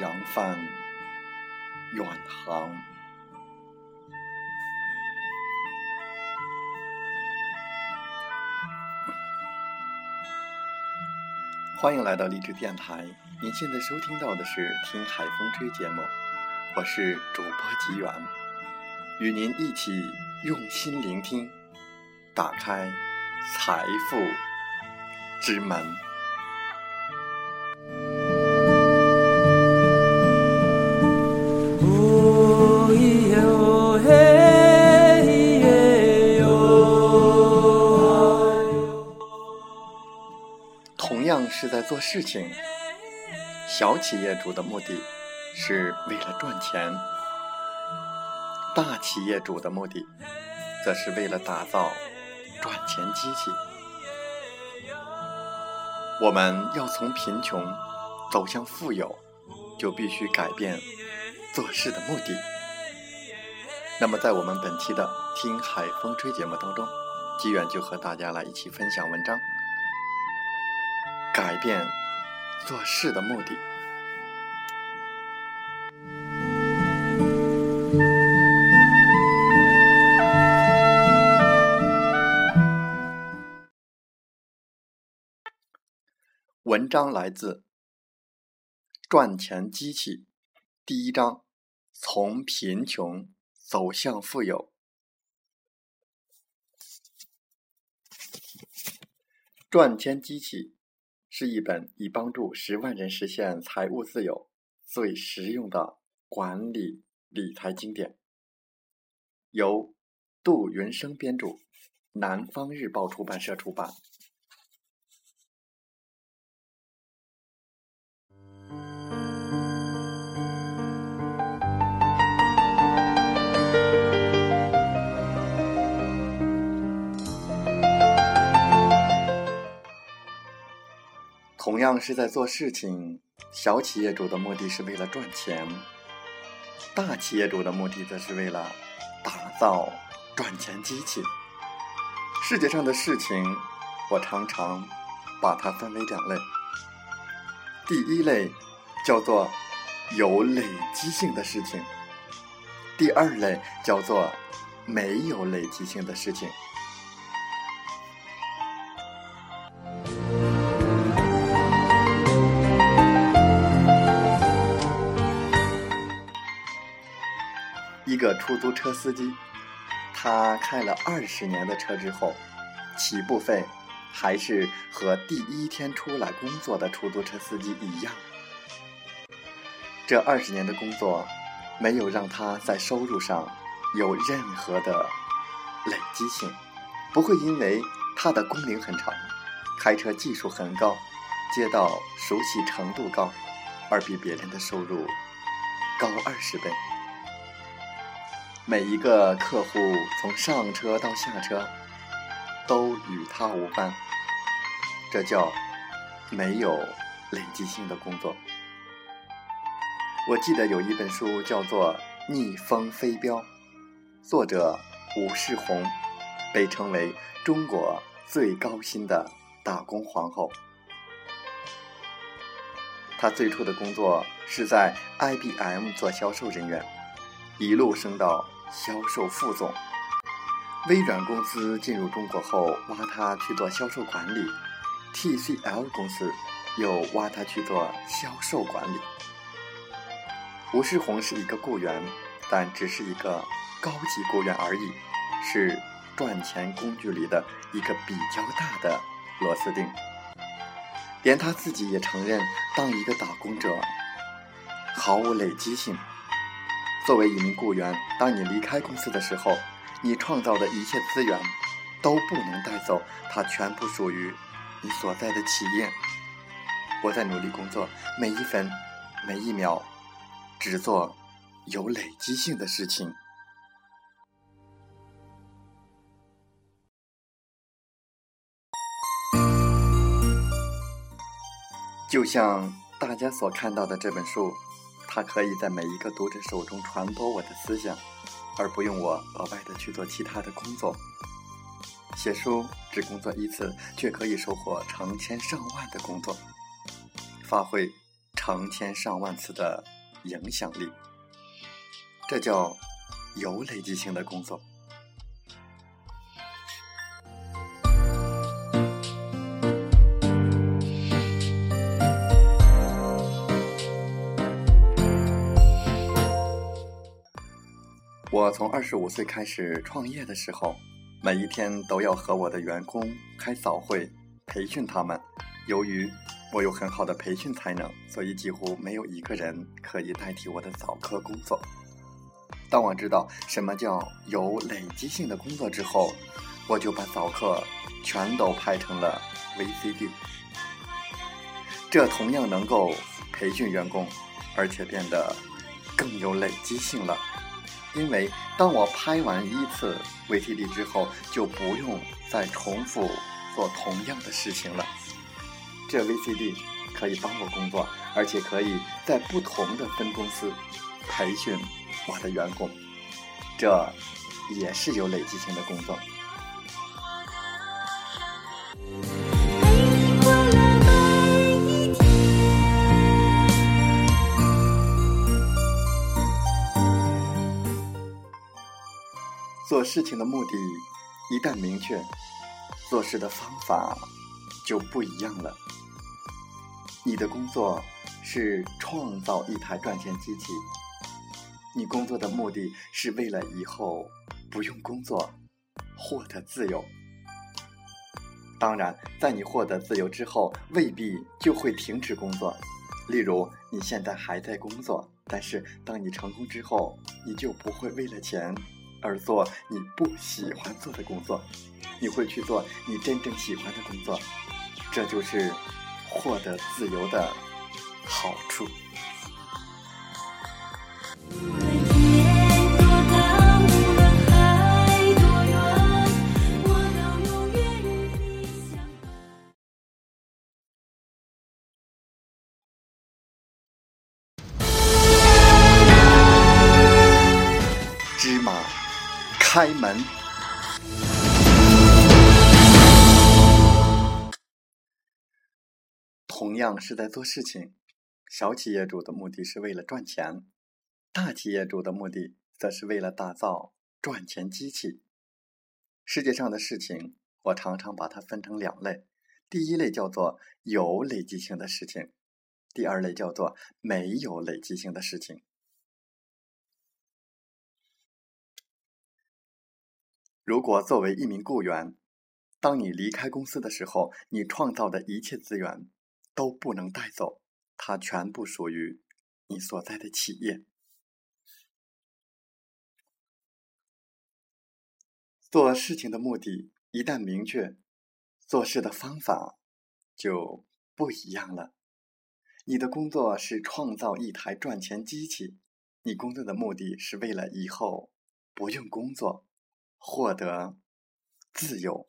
扬帆远航。欢迎来到励志电台，您现在收听到的是《听海风吹》节目，我是主播吉远，与您一起用心聆听，打开财富。之门。做事情，小企业主的目的是为了赚钱，大企业主的目的则是为了打造赚钱机器。我们要从贫穷走向富有，就必须改变做事的目的。那么，在我们本期的《听海风吹》节目当中，机远就和大家来一起分享文章：改变做事的目的。文章来自《赚钱机器》第一章：从贫穷走向富有。《赚钱机器》是一本以帮助十万人实现财务自由最实用的管理理财经典，由杜云生编著，南方日报出版社出版。同样是在做事情，小企业主的目的是为了赚钱，大企业主的目的则是为了打造赚钱机器。世界上的事情，我常常把它分为两类。第一类叫做有累积性的事情，第二类叫做没有累积性的事情。个出租车司机，他开了二十年的车之后，起步费还是和第一天出来工作的出租车司机一样。这二十年的工作，没有让他在收入上有任何的累积性，不会因为他的工龄很长，开车技术很高，街道熟悉程度高，而比别人的收入高二十倍。每一个客户从上车到下车，都与他无关，这叫没有累积性的工作。我记得有一本书叫做《逆风飞镖》，作者武世红，被称为中国最高薪的打工皇后。她最初的工作是在 IBM 做销售人员，一路升到。销售副总，微软公司进入中国后，挖他去做销售管理；TCL 公司又挖他去做销售管理。吴世宏是一个雇员，但只是一个高级雇员而已，是赚钱工具里的一个比较大的螺丝钉。连他自己也承认，当一个打工者毫无累积性。作为一名雇员，当你离开公司的时候，你创造的一切资源都不能带走，它全部属于你所在的企业。我在努力工作，每一分每一秒，只做有累积性的事情。就像大家所看到的这本书。它可以在每一个读者手中传播我的思想，而不用我额外的去做其他的工作。写书只工作一次，却可以收获成千上万的工作，发挥成千上万次的影响力。这叫有累积性的工作。我从二十五岁开始创业的时候，每一天都要和我的员工开早会，培训他们。由于我有很好的培训才能，所以几乎没有一个人可以代替我的早课工作。当我知道什么叫有累积性的工作之后，我就把早课全都拍成了 VCD。这同样能够培训员工，而且变得更有累积性了。因为当我拍完一次 VCD 之后，就不用再重复做同样的事情了。这 VCD 可以帮我工作，而且可以在不同的分公司培训我的员工，这也是有累积性的工作。做事情的目的一旦明确，做事的方法就不一样了。你的工作是创造一台赚钱机器，你工作的目的是为了以后不用工作，获得自由。当然，在你获得自由之后，未必就会停止工作。例如，你现在还在工作，但是当你成功之后，你就不会为了钱。而做你不喜欢做的工作，你会去做你真正喜欢的工作，这就是获得自由的好处。开门。同样是在做事情，小企业主的目的是为了赚钱，大企业主的目的则是为了打造赚钱机器。世界上的事情，我常常把它分成两类：第一类叫做有累积性的事情，第二类叫做没有累积性的事情。如果作为一名雇员，当你离开公司的时候，你创造的一切资源都不能带走，它全部属于你所在的企业。做事情的目的一旦明确，做事的方法就不一样了。你的工作是创造一台赚钱机器，你工作的目的是为了以后不用工作。获得自由。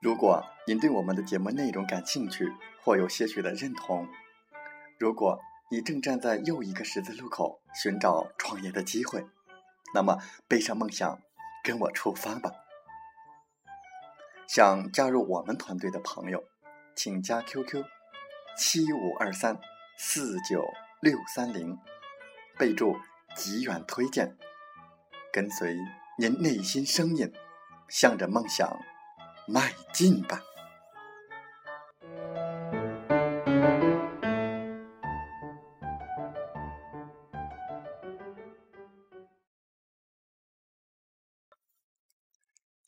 如果您对我们的节目内容感兴趣，或有些许的认同，如果你正站在又一个十字路口寻找创业的机会，那么背上梦想。跟我出发吧！想加入我们团队的朋友，请加 QQ 七五二三四九六三零，备注“极远推荐”，跟随您内心声音，向着梦想迈进吧！